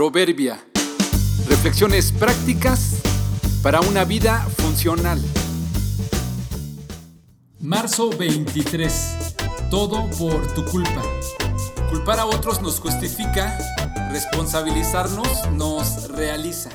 Proverbia. Reflexiones prácticas para una vida funcional. Marzo 23. Todo por tu culpa. Culpar a otros nos justifica, responsabilizarnos nos realiza.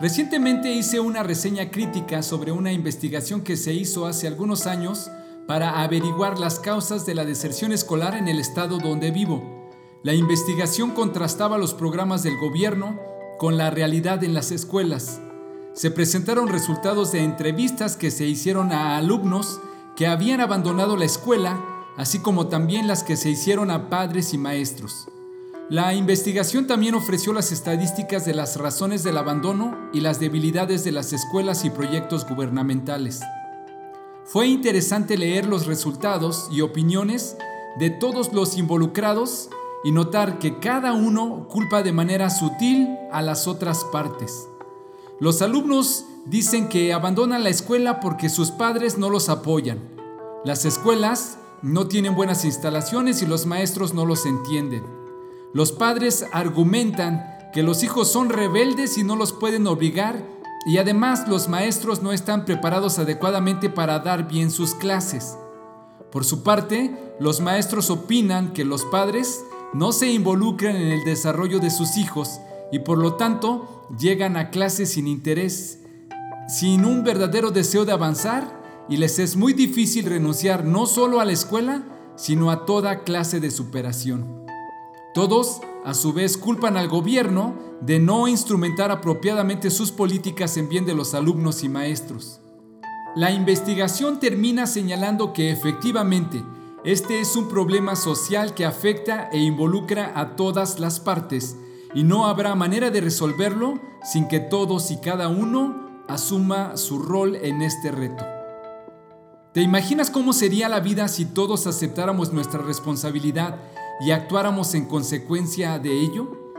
Recientemente hice una reseña crítica sobre una investigación que se hizo hace algunos años para averiguar las causas de la deserción escolar en el estado donde vivo. La investigación contrastaba los programas del gobierno con la realidad en las escuelas. Se presentaron resultados de entrevistas que se hicieron a alumnos que habían abandonado la escuela, así como también las que se hicieron a padres y maestros. La investigación también ofreció las estadísticas de las razones del abandono y las debilidades de las escuelas y proyectos gubernamentales. Fue interesante leer los resultados y opiniones de todos los involucrados y notar que cada uno culpa de manera sutil a las otras partes. Los alumnos dicen que abandonan la escuela porque sus padres no los apoyan. Las escuelas no tienen buenas instalaciones y los maestros no los entienden. Los padres argumentan que los hijos son rebeldes y no los pueden obligar y además los maestros no están preparados adecuadamente para dar bien sus clases. Por su parte, los maestros opinan que los padres no se involucran en el desarrollo de sus hijos y por lo tanto llegan a clases sin interés, sin un verdadero deseo de avanzar y les es muy difícil renunciar no solo a la escuela, sino a toda clase de superación. Todos, a su vez, culpan al gobierno de no instrumentar apropiadamente sus políticas en bien de los alumnos y maestros. La investigación termina señalando que efectivamente este es un problema social que afecta e involucra a todas las partes y no habrá manera de resolverlo sin que todos y cada uno asuma su rol en este reto. ¿Te imaginas cómo sería la vida si todos aceptáramos nuestra responsabilidad y actuáramos en consecuencia de ello?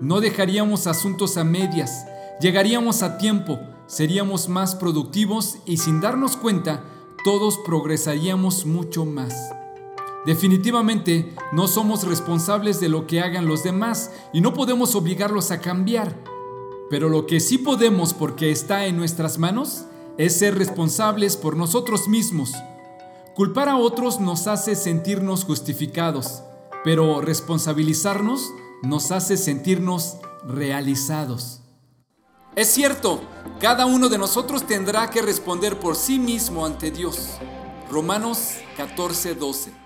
No dejaríamos asuntos a medias, llegaríamos a tiempo, seríamos más productivos y sin darnos cuenta, todos progresaríamos mucho más. Definitivamente no somos responsables de lo que hagan los demás y no podemos obligarlos a cambiar. Pero lo que sí podemos porque está en nuestras manos es ser responsables por nosotros mismos. Culpar a otros nos hace sentirnos justificados, pero responsabilizarnos nos hace sentirnos realizados. Es cierto, cada uno de nosotros tendrá que responder por sí mismo ante Dios. Romanos 14:12